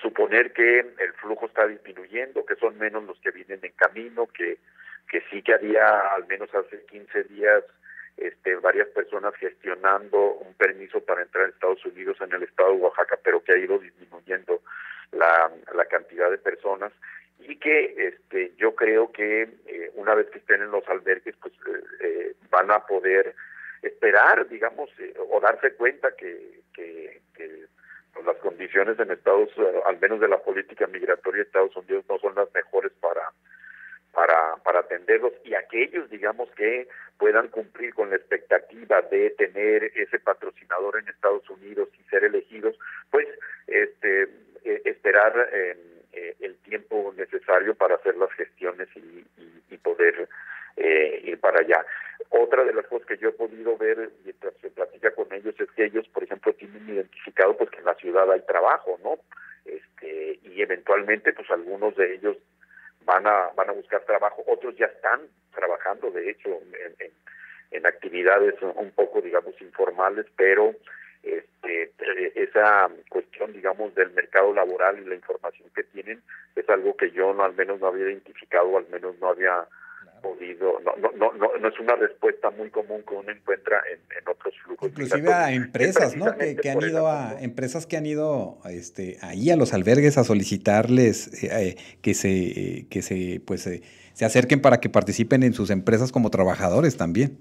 [SPEAKER 5] suponer que el flujo está disminuyendo, que son menos los que vienen en camino, que, que sí que había al menos hace 15 días este, varias personas gestionando un permiso para entrar a Estados Unidos en el estado de Oaxaca, pero que ha ido disminuyendo la, la cantidad de personas y que este, yo creo que eh, una vez que estén en los albergues, pues eh, eh, van a poder esperar, digamos, o darse cuenta que, que, pues, las condiciones en Estados, al menos de la política migratoria de Estados Unidos, no son las mejores para para, para atenderlos y aquellos, digamos, que puedan cumplir con la expectativa de tener ese patrocinador en Estados Unidos y ser elegidos, pues este esperar eh, el tiempo necesario para hacer las gestiones y, poder eh, ir para allá. Otra de las cosas que yo he podido ver mientras se platica con ellos es que ellos, por ejemplo, tienen identificado pues que en la ciudad hay trabajo, ¿no? Este, y eventualmente pues algunos de ellos van a van a buscar trabajo, otros ya están trabajando, de hecho, en, en actividades un poco, digamos, informales, pero este, eh, esa cuestión, digamos, del mercado laboral y la información que tienen es algo que yo no, al menos no había identificado, al menos no había podido, no, no, no, no, es una respuesta muy común que uno encuentra en, otros flujos.
[SPEAKER 2] Inclusive a empresas, ¿no? Que, que han ido a, empresas que han ido este, ahí a los albergues a solicitarles eh, eh, que se, que se, pues, se acerquen para que participen en sus empresas como trabajadores también.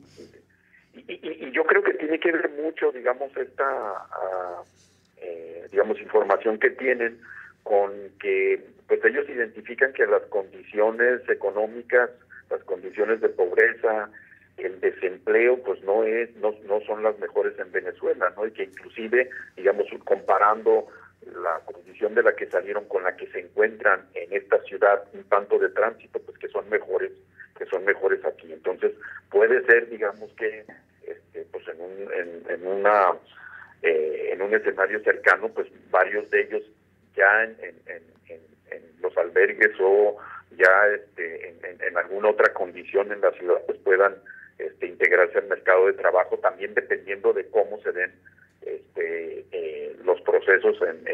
[SPEAKER 5] Y, y yo creo que tiene que ver mucho, digamos, esta, ah, eh, digamos, información que tienen con que, pues ellos identifican que las condiciones económicas, las condiciones de pobreza, el desempleo, pues no es, no, no son las mejores en Venezuela, ¿no? Y que inclusive, digamos, comparando la condición de la que salieron con la que se encuentran en esta ciudad un tanto de tránsito, pues que son mejores, que son mejores aquí. Entonces, puede ser, digamos, que este, pues en un, en, una eh, en un escenario cercano, pues varios de ellos ya en, en, los albergues o ya este, en, alguna otra condición en la ciudad, pues puedan este, integrarse al mercado de trabajo, también dependiendo de cómo se den este, eh, los procesos en,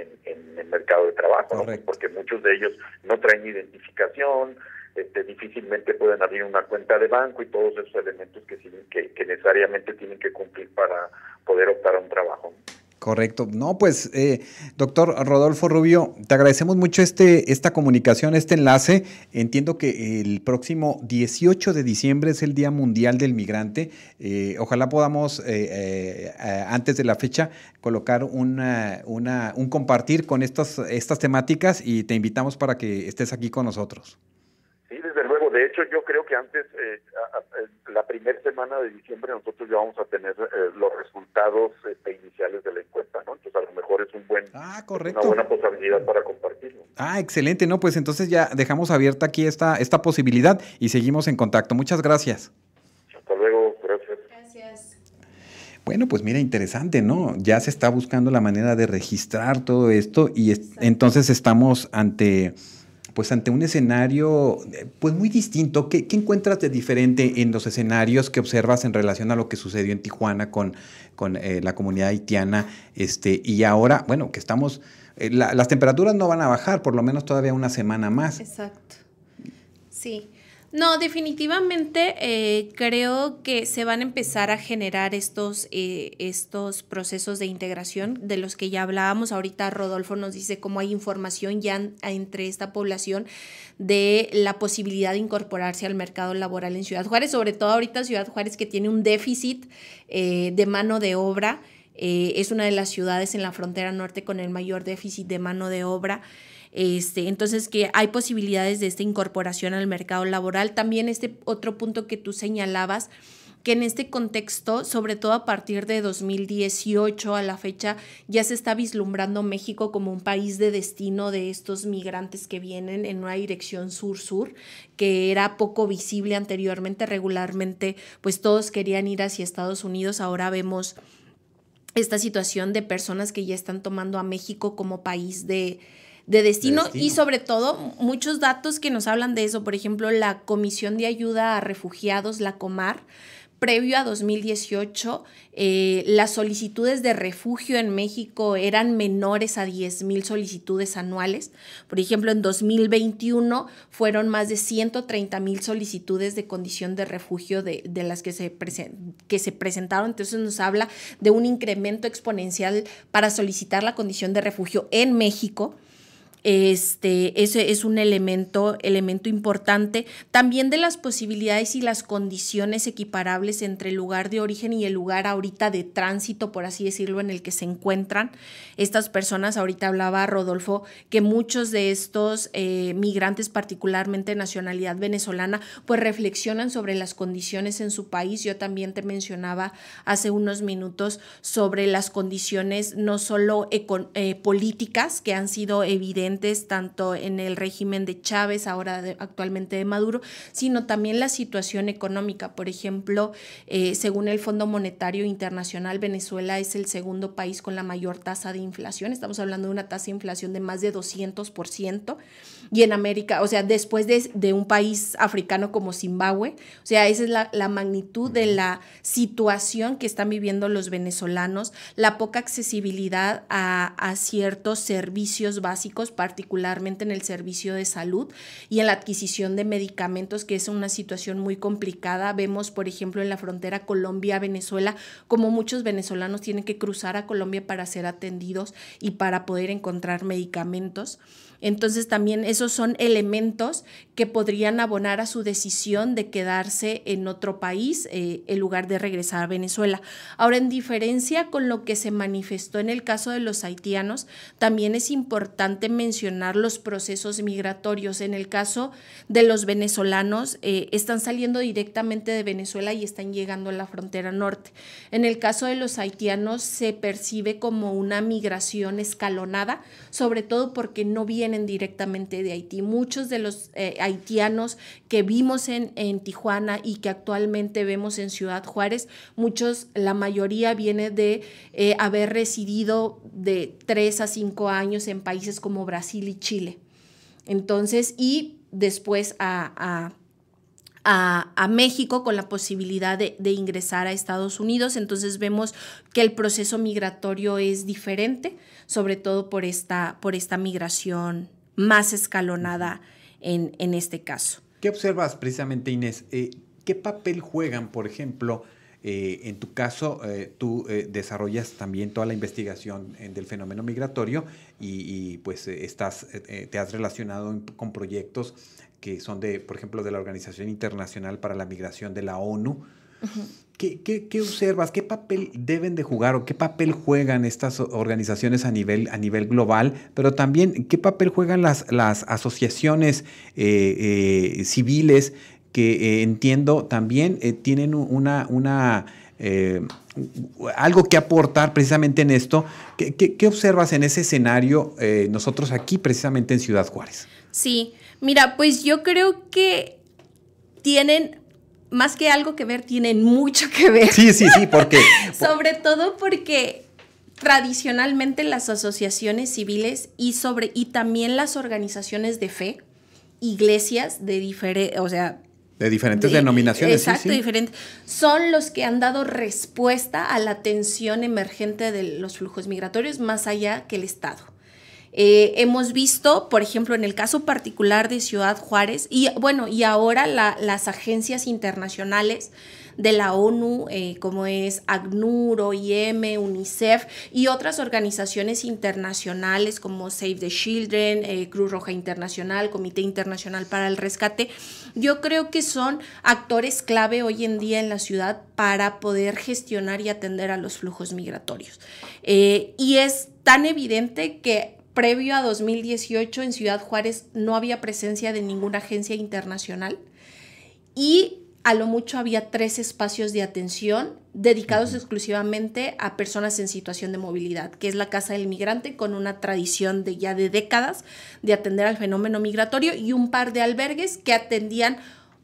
[SPEAKER 5] el mercado de trabajo, porque muchos de ellos no traen identificación, este, difícilmente pueden abrir una cuenta de banco y todos esos elementos que, que, necesariamente tienen que cumplir para poder optar a un trabajo.
[SPEAKER 2] Correcto. No, pues, eh, doctor Rodolfo Rubio, te agradecemos mucho este, esta comunicación, este enlace. Entiendo que el próximo 18 de diciembre es el Día Mundial del Migrante. Eh, ojalá podamos, eh, antes de la fecha, colocar una, una, un compartir con estas, estas temáticas y te invitamos para que estés aquí con nosotros.
[SPEAKER 5] Sí, desde luego. De hecho, yo creo que antes, eh, la primera semana de diciembre, nosotros ya vamos a tener eh, los resultados este, iniciales de la encuesta, ¿no? Entonces, a lo mejor es un buen,
[SPEAKER 2] ah, correcto.
[SPEAKER 5] una buena posibilidad para compartirlo.
[SPEAKER 2] Ah, excelente. No, pues entonces ya dejamos abierta aquí esta, esta posibilidad y seguimos en contacto. Muchas gracias.
[SPEAKER 5] Hasta luego. Gracias.
[SPEAKER 3] Gracias.
[SPEAKER 2] Bueno, pues mira, interesante, ¿no? Ya se está buscando la manera de registrar todo esto y entonces estamos ante pues ante un escenario pues muy distinto. ¿Qué, encuentras de diferente en los escenarios que observas en relación a lo que sucedió en Tijuana con, con eh, la comunidad haitiana? Este, y ahora, bueno, que estamos, eh, las temperaturas no van a bajar, por lo menos todavía una semana más.
[SPEAKER 3] Exacto. Sí. No, definitivamente eh, creo que se van a empezar a generar estos, eh, estos procesos de integración de los que ya hablábamos. Ahorita Rodolfo nos dice cómo hay información ya entre esta población de la posibilidad de incorporarse al mercado laboral en Ciudad Juárez, sobre todo ahorita Ciudad Juárez que tiene un déficit eh, de mano de obra. es una de las ciudades en la frontera norte con el mayor déficit de mano de obra. Este, entonces, que hay posibilidades de esta incorporación al mercado laboral. También este otro punto que tú señalabas, que en este contexto, sobre todo a partir de 2018 a la fecha, ya se está vislumbrando México como un país de destino de estos migrantes que vienen en una dirección sur-sur, que era poco visible anteriormente, regularmente, pues todos querían ir hacia Estados Unidos, ahora vemos esta situación de personas que ya están tomando a México como país de, de destino, y sobre todo muchos datos que nos hablan de eso. Por ejemplo, la Comisión de Ayuda a Refugiados, la Comar, previo a 2018, eh, las solicitudes de refugio en México eran menores a 10 mil solicitudes anuales. Por ejemplo, en 2021 fueron más de 130 mil solicitudes de condición de refugio de, de las que se, que se presentaron. Entonces nos habla de un incremento exponencial para solicitar la condición de refugio en México este, ese es un elemento, elemento importante. También de las posibilidades y las condiciones equiparables entre el lugar de origen y el lugar ahorita de tránsito, por así decirlo, en el que se encuentran estas personas. Ahorita hablaba Rodolfo que muchos de estos eh, migrantes, particularmente nacionalidad venezolana, pues reflexionan sobre las condiciones en su país. Yo también te mencionaba hace unos minutos sobre las condiciones no solo eh, políticas que han sido evidentes, tanto en el régimen de Chávez, ahora actualmente de Maduro, sino también la situación económica. Por ejemplo, eh, según el Fondo Monetario Internacional, Venezuela es el segundo país con la mayor tasa de inflación. Estamos hablando de una tasa de inflación de más de 200%. Y en América, o sea, después de, un país africano como Zimbabue, o sea, esa es la, la magnitud de la situación que están viviendo los venezolanos, la poca accesibilidad a, a ciertos servicios básicos particularmente en el servicio de salud y en la adquisición de medicamentos, que es una situación muy complicada. Vemos, por ejemplo, en la frontera Colombia-Venezuela, como muchos venezolanos tienen que cruzar a Colombia para ser atendidos y para poder encontrar medicamentos. Entonces también esos son elementos que podrían abonar a su decisión de quedarse en otro país eh, en lugar de regresar a Venezuela. Ahora, en diferencia con lo que se manifestó en el caso de los haitianos, también es importante mencionar los procesos migratorios. En el caso de los venezolanos, eh, están saliendo directamente de Venezuela y están llegando a la frontera norte. En el caso de los haitianos, se percibe como una migración escalonada, sobre todo porque no viene vienen directamente de Haití. Muchos de los eh, haitianos que vimos en, en, Tijuana y que actualmente vemos en Ciudad Juárez, muchos, la mayoría viene de eh, haber residido de tres a cinco años en países como Brasil y Chile. Entonces, y después a, a México con la posibilidad de, de, ingresar a Estados Unidos. Entonces vemos que el proceso migratorio es diferente sobre todo por esta, por esta migración más escalonada en, en este caso.
[SPEAKER 2] ¿Qué observas precisamente, Inés? Eh, ¿Qué papel juegan, por ejemplo, eh, en tu caso, eh, tú desarrollas también toda la investigación del fenómeno migratorio y, pues estás, te has relacionado con proyectos que son de, por ejemplo, de la Organización Internacional para la Migración de la ONU. ¿Qué, observas? ¿Qué papel deben de jugar o qué papel juegan estas organizaciones a nivel, a nivel global? Pero también, ¿qué papel juegan las, las asociaciones eh, eh, civiles que eh, entiendo también tienen una... una algo que aportar precisamente en esto. ¿Qué, observas en ese escenario nosotros aquí precisamente en Ciudad Juárez?
[SPEAKER 3] Sí, mira, pues yo creo que tienen más que algo que ver, tienen mucho que ver.
[SPEAKER 2] Sí, sí, sí, porque...
[SPEAKER 3] sobre todo porque tradicionalmente las asociaciones civiles y sobre y también las organizaciones de fe, iglesias de diferentes, o sea,
[SPEAKER 2] de diferentes denominaciones.
[SPEAKER 3] Exacto, diferentes. Son los que han dado respuesta a la tensión emergente de los flujos migratorios más allá que el Estado. Eh, hemos visto, por ejemplo, en el caso particular de Ciudad Juárez, y bueno, y ahora las agencias internacionales de la ONU, eh, como es ACNUR, OIM, UNICEF y otras organizaciones internacionales como Save the Children, eh, Cruz Roja Internacional, Comité Internacional para el Rescate, yo creo que son actores clave hoy en día en la ciudad para poder gestionar y atender a los flujos migratorios. Y es tan evidente que previo a 2018 en Ciudad Juárez no había presencia de ninguna agencia internacional y a lo mucho había tres espacios de atención dedicados exclusivamente a personas en situación de movilidad, que es la Casa del Migrante, con una tradición de ya de décadas de atender al fenómeno migratorio, y un par de albergues que atendían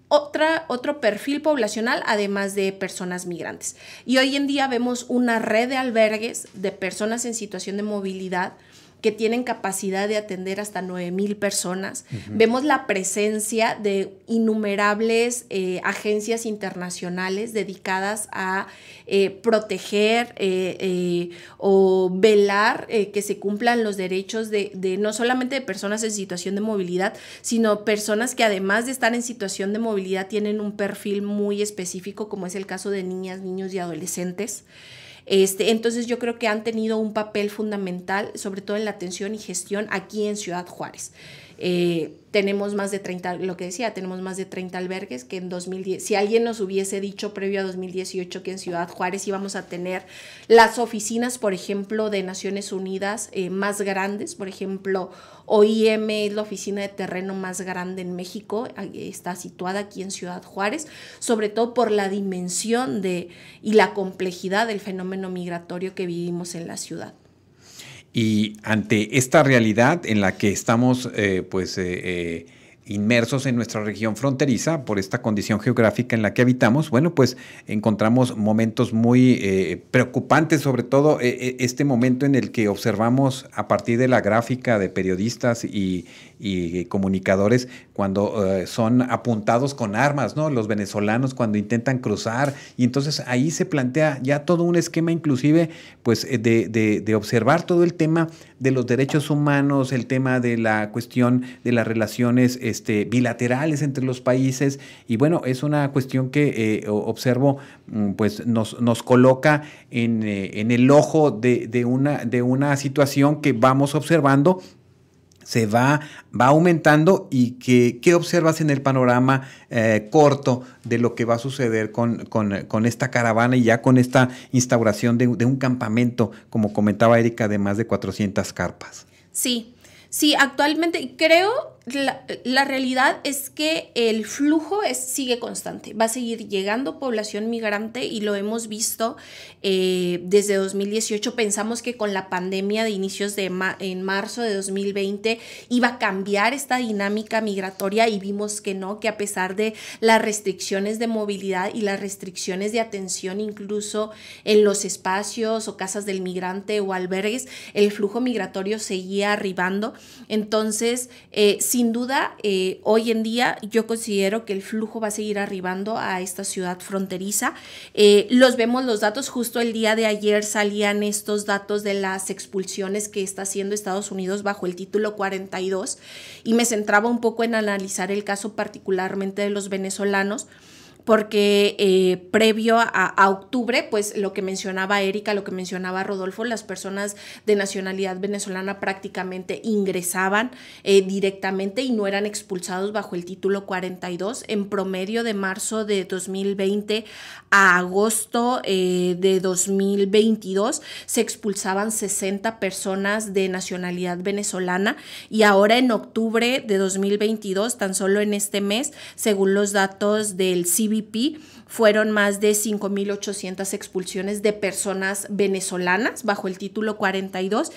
[SPEAKER 3] otra, otro perfil poblacional, además de personas migrantes. Y hoy en día vemos una red de albergues de personas en situación de movilidad que tienen capacidad de atender hasta 9 mil personas. Vemos la presencia de innumerables eh, agencias internacionales dedicadas a eh, proteger eh, o velar que se cumplan los derechos de, de, no solamente de personas en situación de movilidad, sino personas que además de estar en situación de movilidad tienen un perfil muy específico, como es el caso de niñas, niños y adolescentes. Este, entonces yo creo que han tenido un papel fundamental, sobre todo en la atención y gestión aquí en Ciudad Juárez. Eh, tenemos más de 30, lo que decía, tenemos más de 30 albergues que en 2010, si alguien nos hubiese dicho previo a 2018 que en Ciudad Juárez íbamos a tener las oficinas, por ejemplo, de Naciones Unidas eh, más grandes, por ejemplo, OIM es la oficina de terreno más grande en México, está situada aquí en Ciudad Juárez, sobre todo por la dimensión de, y la complejidad del fenómeno migratorio que vivimos en la ciudad.
[SPEAKER 2] Y ante esta realidad en la que estamos, eh, pues, eh, eh, inmersos en nuestra región fronteriza por esta condición geográfica en la que habitamos, bueno, pues encontramos momentos muy eh, preocupantes, sobre todo eh, eh, este momento en el que observamos a partir de la gráfica de periodistas y, comunicadores cuando son apuntados con armas, ¿no? Los venezolanos cuando intentan cruzar y entonces ahí se plantea ya todo un esquema inclusive pues de, de observar todo el tema de los derechos humanos, el tema de la cuestión de las relaciones este, bilaterales entre los países. Y bueno, es una cuestión que eh, observo, mm, pues nos, nos coloca en, eh, en el ojo de, de, una, de una situación que vamos observando se va, va aumentando y que, ¿qué observas en el panorama eh, corto de lo que va a suceder con, con, esta caravana y ya con esta instauración de, de un campamento, como comentaba Erika, de más de 400 carpas?
[SPEAKER 3] Sí, sí, actualmente creo la, realidad es que el flujo es, sigue constante, va a seguir llegando población migrante y lo hemos visto eh, desde 2018. Pensamos que con la pandemia de inicios de en marzo de 2020 iba a cambiar esta dinámica migratoria y vimos que no, que a pesar de las restricciones de movilidad y las restricciones de atención incluso en los espacios o casas del migrante o albergues, el flujo migratorio seguía arribando. Entonces, eh, sin duda, eh, hoy en día yo considero que el flujo va a seguir arribando a esta ciudad fronteriza. Eh, los vemos los datos, justo el día de ayer salían estos datos de las expulsiones que está haciendo Estados Unidos bajo el título 42 y me centraba un poco en analizar el caso particularmente de los venezolanos porque eh, previo a, octubre, pues lo que mencionaba Erika, lo que mencionaba Rodolfo, las personas de nacionalidad venezolana prácticamente ingresaban eh, directamente y no eran expulsados bajo el título 42. En promedio de marzo de 2020 a agosto eh, de 2022 se expulsaban 60 personas de nacionalidad venezolana y ahora en octubre de 2022, tan solo en este mes, según los datos del Fueron más de 5.800 expulsiones de personas venezolanas bajo el título 42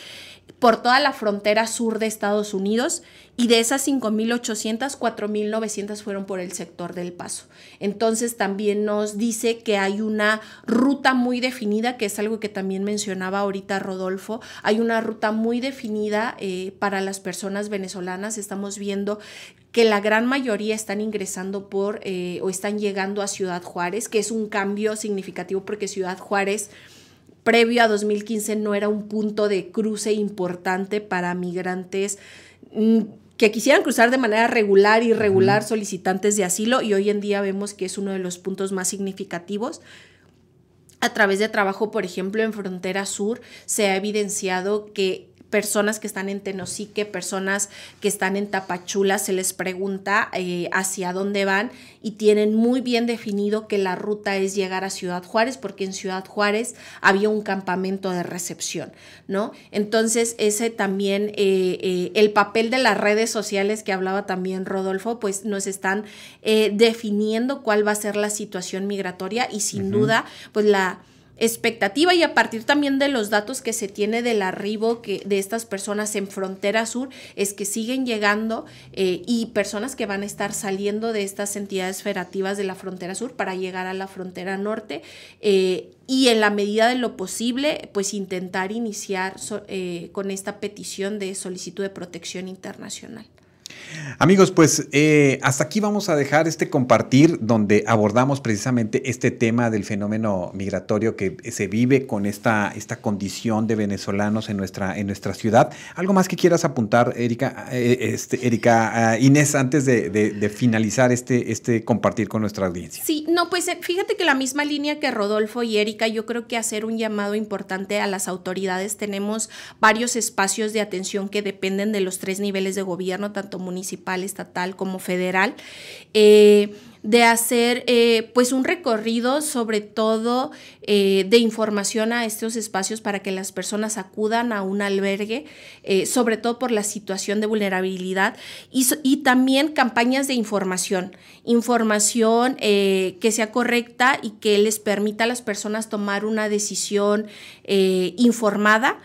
[SPEAKER 3] por toda la frontera sur de Estados Unidos y de esas 5.800, 4.900 fueron por el sector del paso. Entonces también nos dice que hay una ruta muy definida, que es algo que también mencionaba ahorita Rodolfo, hay una ruta muy definida eh, para las personas venezolanas. Estamos viendo que la gran mayoría están ingresando por eh, o están llegando a Ciudad Juárez, que es un cambio significativo porque Ciudad Juárez previo a 2015 no era un punto de cruce importante para migrantes mm, que quisieran cruzar de manera regular y irregular solicitantes de asilo y hoy en día vemos que es uno de los puntos más significativos. A través de trabajo, por ejemplo, en Frontera Sur se ha evidenciado que personas que están en Tenosique, personas que están en Tapachula, se les pregunta eh, hacia dónde van y tienen muy bien definido que la ruta es llegar a Ciudad Juárez, porque en Ciudad Juárez había un campamento de recepción, ¿no? Entonces, ese también, eh, eh, el papel de las redes sociales que hablaba también Rodolfo, pues nos están definiendo cuál va a ser la situación migratoria y sin duda, pues la expectativa y a partir también de los datos que se tiene del arribo que, de estas personas en frontera sur es que siguen llegando eh, y personas que van a estar saliendo de estas entidades federativas de la frontera sur para llegar a la frontera norte eh, y en la medida de lo posible pues intentar iniciar eh, con esta petición de solicitud de protección internacional.
[SPEAKER 2] Amigos, pues eh, hasta aquí vamos a dejar este compartir donde abordamos precisamente este tema del fenómeno migratorio que se vive con esta, esta condición de venezolanos en nuestra, en nuestra ciudad. ¿Algo más que quieras apuntar, Erika, eh, este, Erika Inés, antes de, finalizar este, este compartir con nuestra audiencia?
[SPEAKER 3] Sí, no, pues eh, fíjate que la misma línea que Rodolfo y Erika, yo creo que hacer un llamado importante a las autoridades. Tenemos varios espacios de atención que dependen de los tres niveles de gobierno, tanto municipal, estatal como federal. Eh, de hacer eh, pues un recorrido sobre todo eh, de información a estos espacios para que las personas acudan a un albergue, eh, sobre todo por la situación de vulnerabilidad y, y también campañas de información, información que sea correcta y que les permita a las personas tomar una decisión informada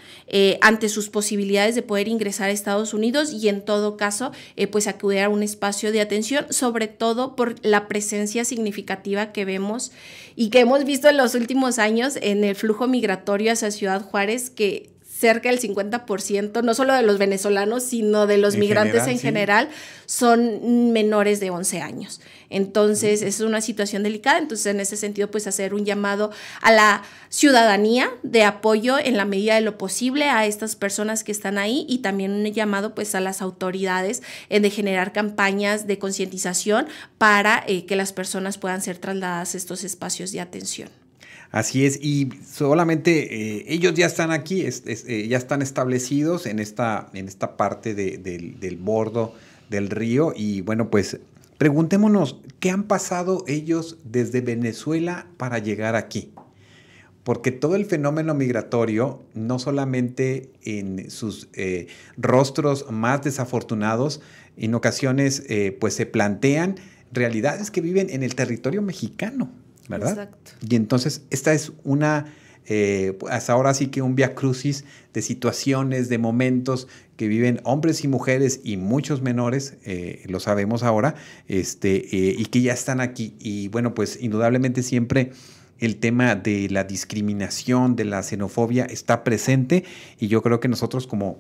[SPEAKER 3] ante sus posibilidades de poder ingresar a Estados Unidos y en todo caso pues acudir a un espacio de atención, sobre todo por la presencia significativa que vemos y que hemos visto en los últimos años en el flujo migratorio hacia Ciudad Juárez, que cerca del 50%, no solo de los venezolanos, sino de los migrantes en general, son menores de 11 años. Entonces, es una situación delicada. Entonces, en ese sentido, pues hacer un llamado a la ciudadanía de apoyo en la medida de lo posible a estas personas que están ahí y también un llamado pues a las autoridades eh, de generar campañas de concientización para eh, que las personas puedan ser trasladadas a estos espacios de atención.
[SPEAKER 2] Así es, y solamente eh, ellos ya están aquí, eh, ya están establecidos en esta, en esta parte del bordo del río y bueno, pues preguntémonos, ¿qué han pasado ellos desde Venezuela para llegar aquí? Porque todo el fenómeno migratorio, no solamente en sus eh, rostros más desafortunados, en ocasiones pues se plantean realidades que viven en el territorio mexicano. ¿verdad? Exacto. Y entonces esta es una, eh, hasta ahora sí que un via crucis de situaciones, de momentos que viven hombres y mujeres y muchos menores, eh, lo sabemos ahora, este, eh, y que ya están aquí. Y bueno, pues indudablemente siempre el tema de la discriminación, de la xenofobia está presente y yo creo que nosotros como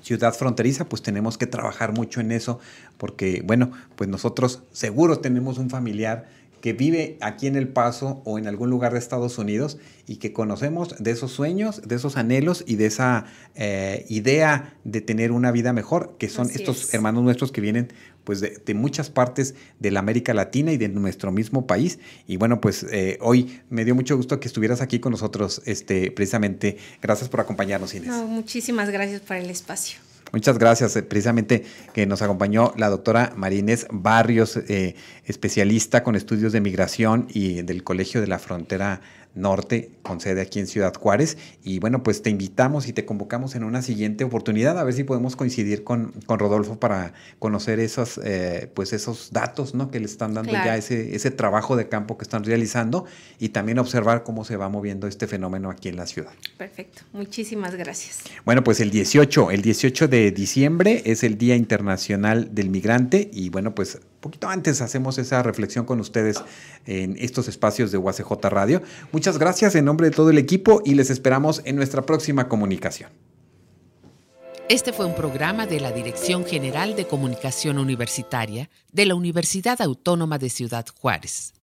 [SPEAKER 2] ciudad fronteriza, pues tenemos que trabajar mucho en eso, porque bueno, pues nosotros seguro tenemos un familiar que vive aquí en El Paso o en algún lugar de Estados Unidos y que conocemos de esos sueños, de esos anhelos y de esa eh, idea de tener una vida mejor, que son estos hermanos nuestros que vienen pues de, muchas partes de la América Latina y de nuestro mismo país. Y bueno, pues eh, hoy me dio mucho gusto que estuvieras aquí con nosotros, este, precisamente. Gracias por acompañarnos, Inés.
[SPEAKER 3] muchísimas gracias por el espacio.
[SPEAKER 2] Muchas gracias, eh, precisamente que nos acompañó la doctora Marínez Barrios, eh, especialista con estudios de migración y del Colegio de la Frontera Norte, con sede aquí en Ciudad Juárez. Y bueno, pues te invitamos y te convocamos en una siguiente oportunidad a ver si podemos coincidir con, con Rodolfo para conocer esos, eh, pues esos datos ¿no? que le están dando ya ese, ese trabajo de campo que están realizando y también observar cómo se va moviendo este fenómeno aquí en la ciudad.
[SPEAKER 3] Perfecto, muchísimas gracias.
[SPEAKER 2] Bueno, pues el 18, el 18 de diciembre es el Día Internacional del Migrante y bueno, pues poquito antes hacemos esa reflexión con ustedes en estos espacios de UACJ Radio. Muchas gracias en nombre de todo el equipo y les esperamos en nuestra próxima comunicación.
[SPEAKER 1] Este fue un programa de la Dirección General de Comunicación Universitaria de la Universidad Autónoma de Ciudad Juárez.